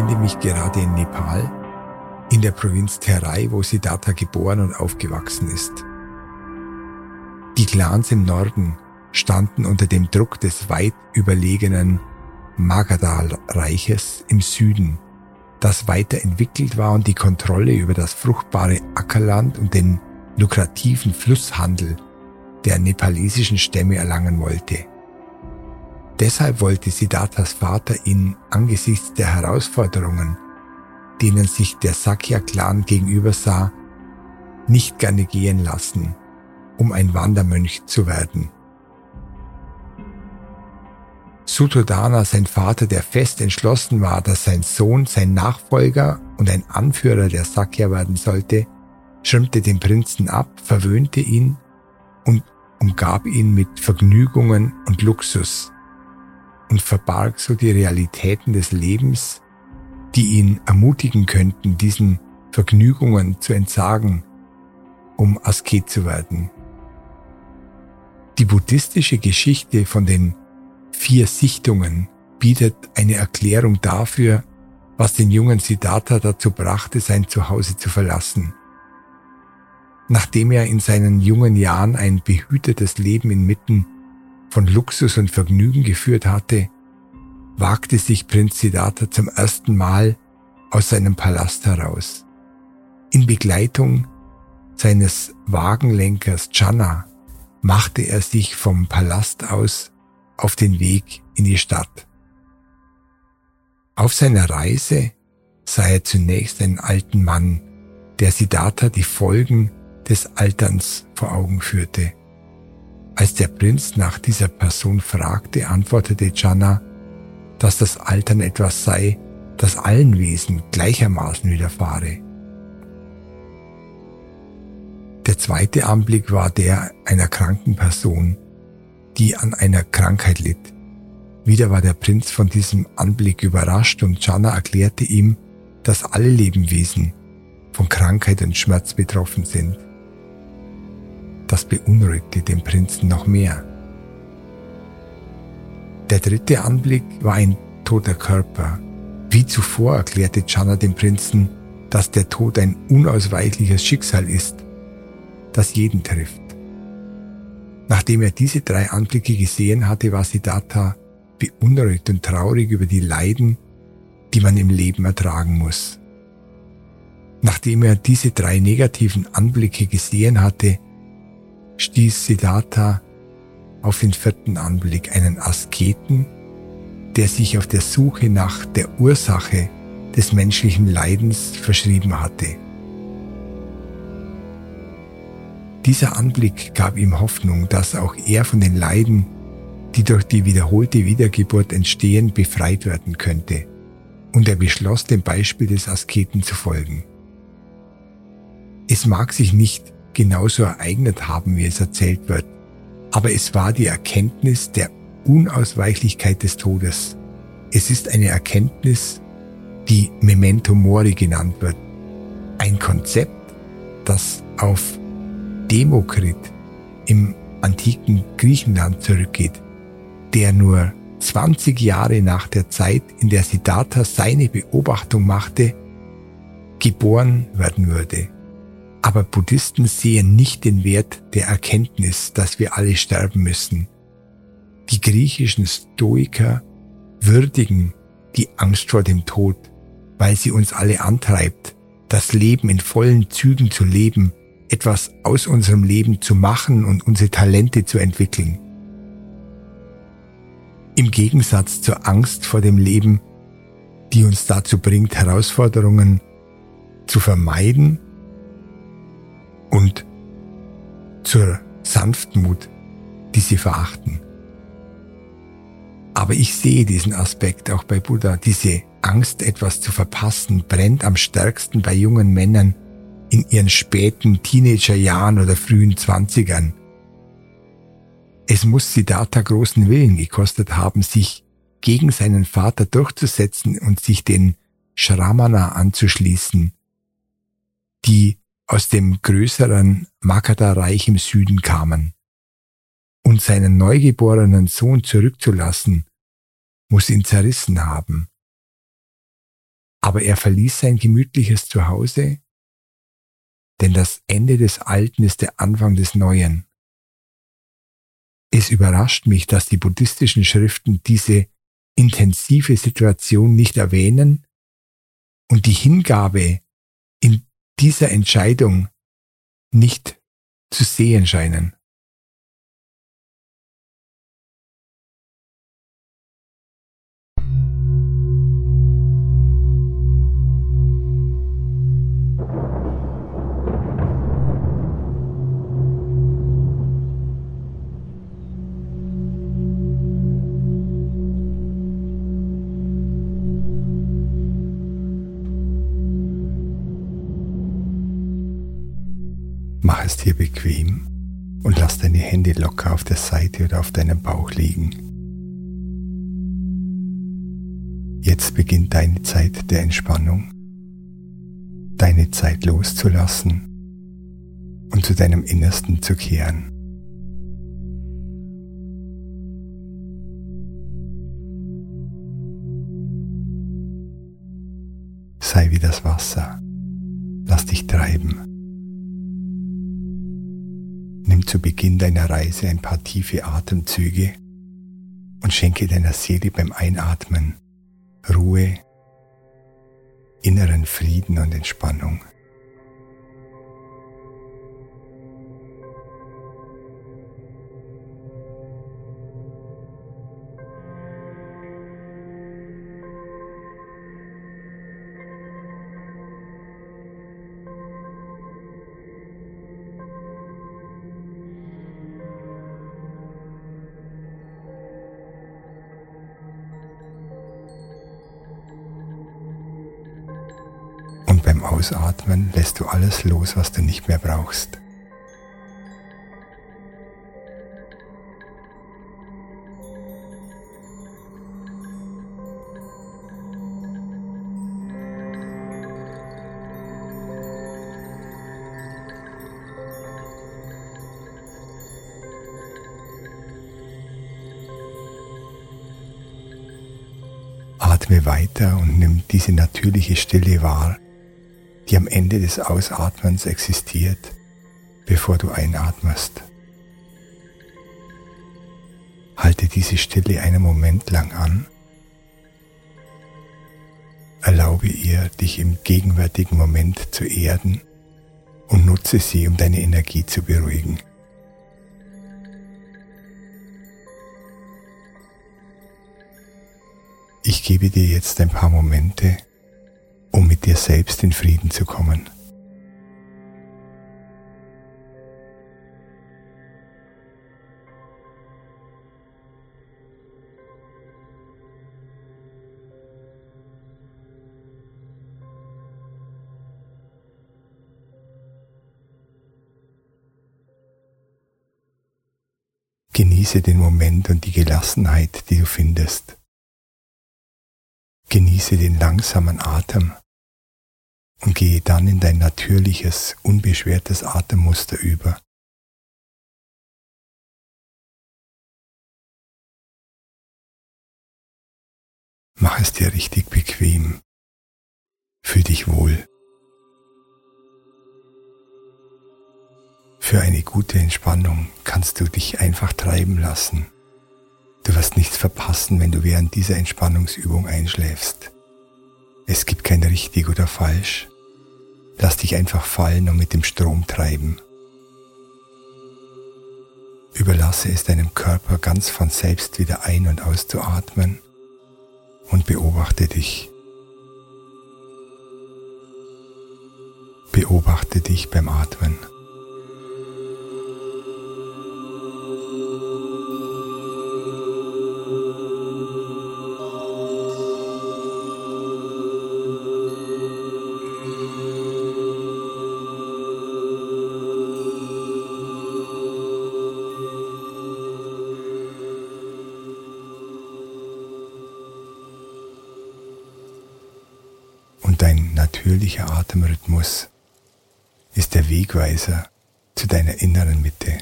befinde mich gerade in Nepal, in der Provinz Terai, wo Siddhartha geboren und aufgewachsen ist. Die Clans im Norden standen unter dem Druck des weit überlegenen Magadha-Reiches im Süden, das weiterentwickelt war und die Kontrolle über das fruchtbare Ackerland und den lukrativen Flusshandel der nepalesischen Stämme erlangen wollte. Deshalb wollte Siddharthas Vater ihn angesichts der Herausforderungen, denen sich der Sakya-Clan gegenüber sah, nicht gerne gehen lassen, um ein Wandermönch zu werden. Suttodana, sein Vater, der fest entschlossen war, dass sein Sohn sein Nachfolger und ein Anführer der Sakya werden sollte, schirmte den Prinzen ab, verwöhnte ihn und umgab ihn mit Vergnügungen und Luxus und verbarg so die Realitäten des Lebens, die ihn ermutigen könnten, diesen Vergnügungen zu entsagen, um Asket zu werden. Die buddhistische Geschichte von den vier Sichtungen bietet eine Erklärung dafür, was den jungen Siddhartha dazu brachte, sein Zuhause zu verlassen. Nachdem er in seinen jungen Jahren ein behütetes Leben inmitten von Luxus und Vergnügen geführt hatte, wagte sich Prinz Siddhartha zum ersten Mal aus seinem Palast heraus. In Begleitung seines Wagenlenkers Channa machte er sich vom Palast aus auf den Weg in die Stadt. Auf seiner Reise sah er zunächst einen alten Mann, der Siddhartha die Folgen des Alterns vor Augen führte. Als der Prinz nach dieser Person fragte, antwortete Channa, dass das Altern etwas sei, das allen Wesen gleichermaßen widerfahre. Der zweite Anblick war der einer kranken Person, die an einer Krankheit litt. Wieder war der Prinz von diesem Anblick überrascht und Jana erklärte ihm, dass alle Lebewesen von Krankheit und Schmerz betroffen sind. Das beunruhigte den Prinzen noch mehr. Der dritte Anblick war ein toter Körper. Wie zuvor erklärte Jana dem Prinzen, dass der Tod ein unausweichliches Schicksal ist, das jeden trifft. Nachdem er diese drei Anblicke gesehen hatte, war Siddhartha beunruhigt und traurig über die Leiden, die man im Leben ertragen muss. Nachdem er diese drei negativen Anblicke gesehen hatte, stieß Siddhartha auf den vierten Anblick einen Asketen, der sich auf der Suche nach der Ursache des menschlichen Leidens verschrieben hatte. Dieser Anblick gab ihm Hoffnung, dass auch er von den Leiden, die durch die wiederholte Wiedergeburt entstehen, befreit werden könnte. Und er beschloss, dem Beispiel des Asketen zu folgen. Es mag sich nicht genauso ereignet haben, wie es erzählt wird, aber es war die Erkenntnis der Unausweichlichkeit des Todes. Es ist eine Erkenntnis, die Memento Mori genannt wird. Ein Konzept, das auf Demokrit im antiken Griechenland zurückgeht, der nur 20 Jahre nach der Zeit, in der Siddhartha seine Beobachtung machte, geboren werden würde. Aber Buddhisten sehen nicht den Wert der Erkenntnis, dass wir alle sterben müssen. Die griechischen Stoiker würdigen die Angst vor dem Tod, weil sie uns alle antreibt, das Leben in vollen Zügen zu leben etwas aus unserem Leben zu machen und unsere Talente zu entwickeln. Im Gegensatz zur Angst vor dem Leben, die uns dazu bringt, Herausforderungen zu vermeiden und zur Sanftmut, die sie verachten. Aber ich sehe diesen Aspekt auch bei Buddha. Diese Angst, etwas zu verpassen, brennt am stärksten bei jungen Männern, in ihren späten Teenagerjahren oder frühen Zwanzigern. Es muss Siddhartha großen Willen gekostet haben, sich gegen seinen Vater durchzusetzen und sich den Shramana anzuschließen, die aus dem größeren Magadha-Reich im Süden kamen. Und seinen neugeborenen Sohn zurückzulassen, muss ihn zerrissen haben. aber er verließ sein gemütliches Zuhause, denn das Ende des Alten ist der Anfang des Neuen. Es überrascht mich, dass die buddhistischen Schriften diese intensive Situation nicht erwähnen und die Hingabe in dieser Entscheidung nicht zu sehen scheinen. Dir bequem und lass deine Hände locker auf der Seite oder auf deinem Bauch liegen. Jetzt beginnt deine Zeit der Entspannung, deine Zeit loszulassen und zu deinem Innersten zu kehren. Sei wie das Wasser, lass dich treiben. Nimm zu Beginn deiner Reise ein paar tiefe Atemzüge und schenke deiner Seele beim Einatmen Ruhe, inneren Frieden und Entspannung. Ausatmen lässt du alles los, was du nicht mehr brauchst. Atme weiter und nimm diese natürliche Stille wahr, die am Ende des Ausatmens existiert, bevor du einatmest. Halte diese Stille einen Moment lang an. Erlaube ihr, dich im gegenwärtigen Moment zu erden und nutze sie, um deine Energie zu beruhigen. Ich gebe dir jetzt ein paar Momente, um mit dir selbst in Frieden zu kommen. Genieße den Moment und die Gelassenheit, die du findest. Genieße den langsamen Atem und gehe dann in dein natürliches, unbeschwertes Atemmuster über. Mach es dir richtig bequem. Fühl dich wohl. Für eine gute Entspannung kannst du dich einfach treiben lassen. Du wirst nichts verpassen, wenn du während dieser Entspannungsübung einschläfst. Es gibt kein richtig oder falsch. Lass dich einfach fallen und mit dem Strom treiben. Überlasse es deinem Körper ganz von selbst wieder ein- und auszuatmen und beobachte dich. Beobachte dich beim Atmen. Atemrhythmus ist der Wegweiser zu deiner inneren Mitte.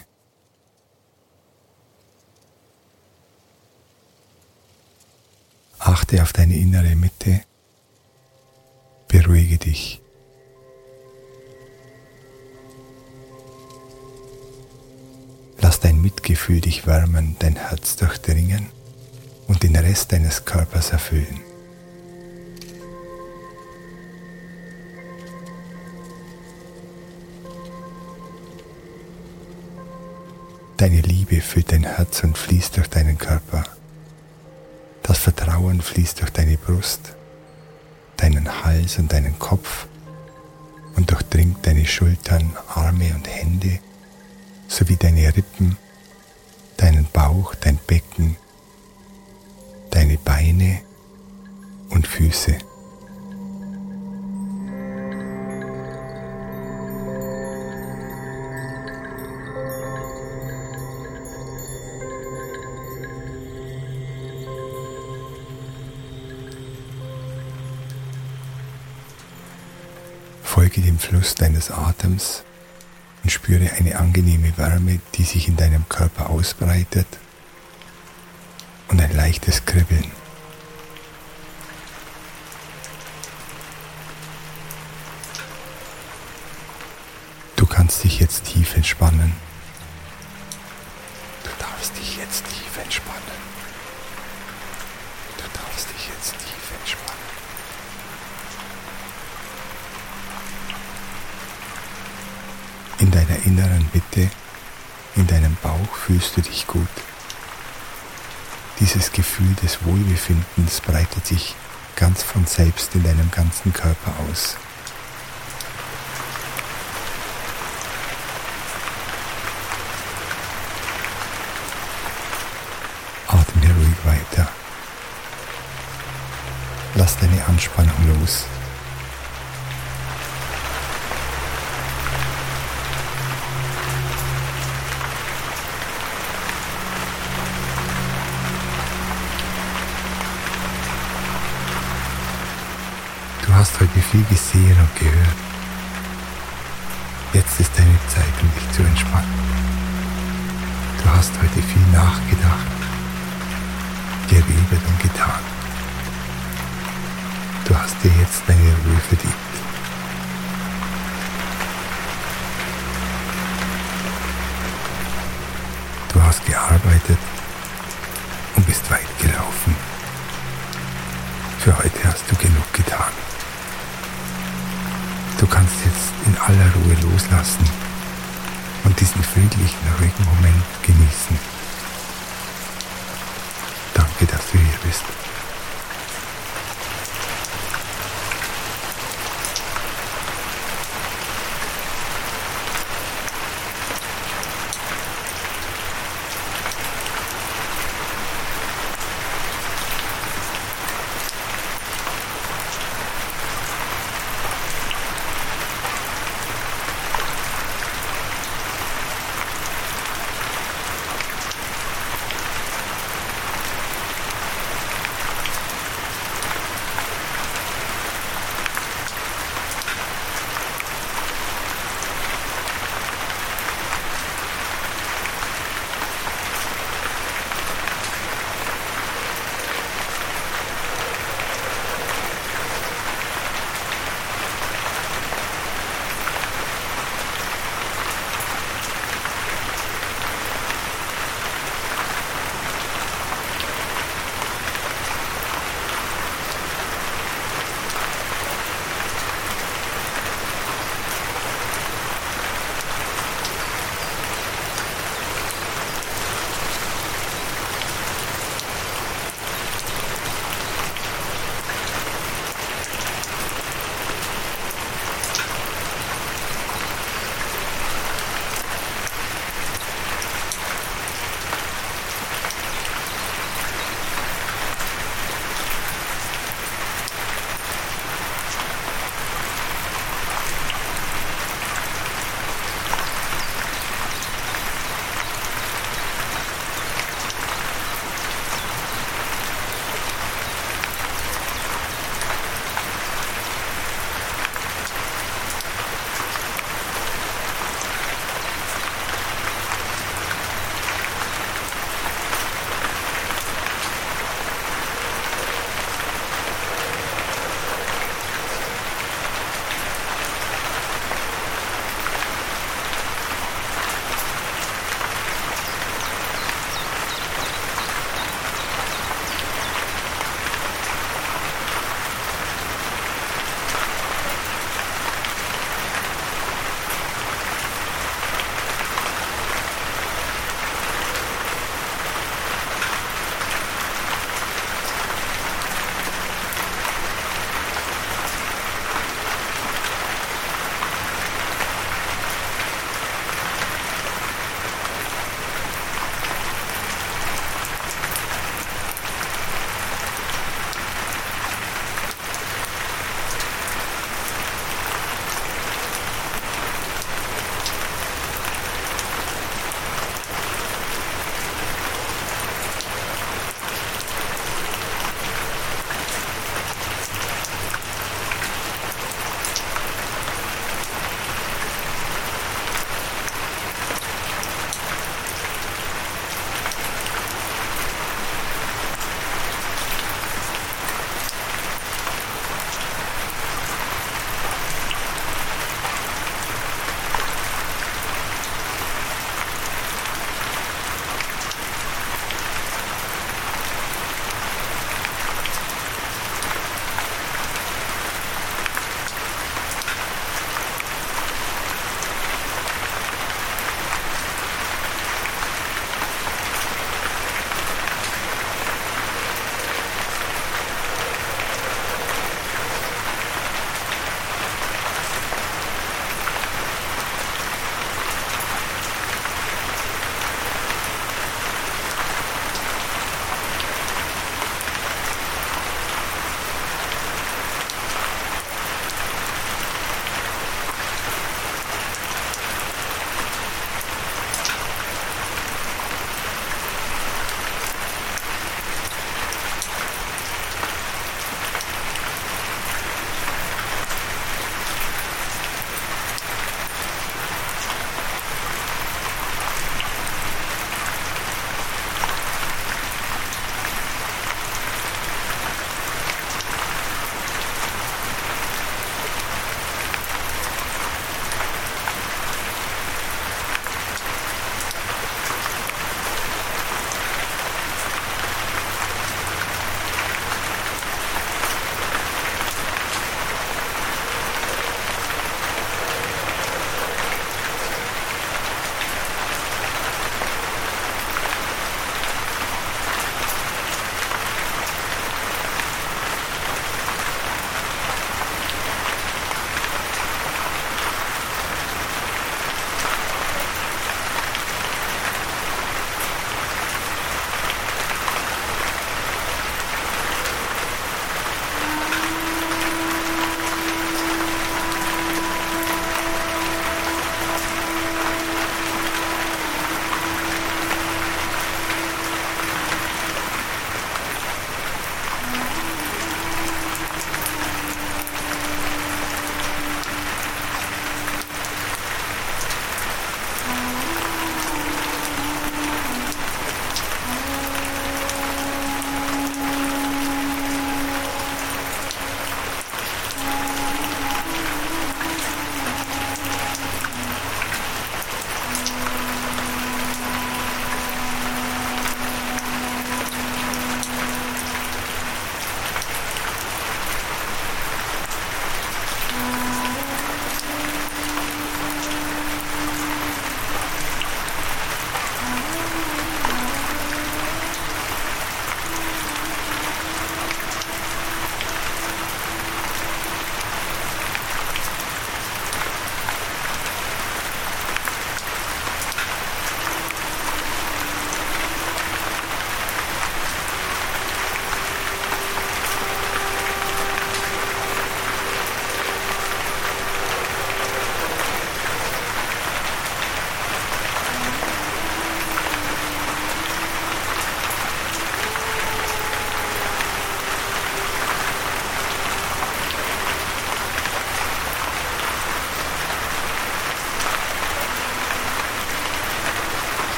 Achte auf deine innere Mitte Beruhige dich. Lass dein Mitgefühl dich wärmen, dein Herz durchdringen und den Rest deines Körpers erfüllen. Deine Liebe füllt dein Herz und fließt durch deinen Körper. Das Vertrauen fließt durch deine Brust, deinen Hals und deinen Kopf und durchdringt deine Schultern, Arme und Hände sowie deine Rippen, deinen Bauch, dein Becken, deine Beine und Füße. Fluss deines Atems und spüre eine angenehme Wärme, die sich in deinem Körper ausbreitet und ein leichtes Kribbeln. Du kannst dich jetzt tief entspannen. Du darfst dich jetzt tief entspannen. Du darfst dich jetzt tief entspannen. In deiner inneren Mitte, in deinem Bauch fühlst du dich gut. Dieses Gefühl des Wohlbefindens breitet sich ganz von selbst in deinem ganzen Körper aus. Atme ruhig weiter. Lass deine Anspannung los. Hast heute viel gesehen und gehört. Jetzt ist deine Zeit, um dich zu entspannen. Du hast heute viel nachgedacht, geredet und getan. Du hast dir jetzt deine Ruhe verdient. Du hast gearbeitet und bist weit gelaufen. Für heute hast du genug getan. Du kannst jetzt in aller Ruhe loslassen und diesen friedlichen, ruhigen Moment genießen. Danke, dass du hier bist.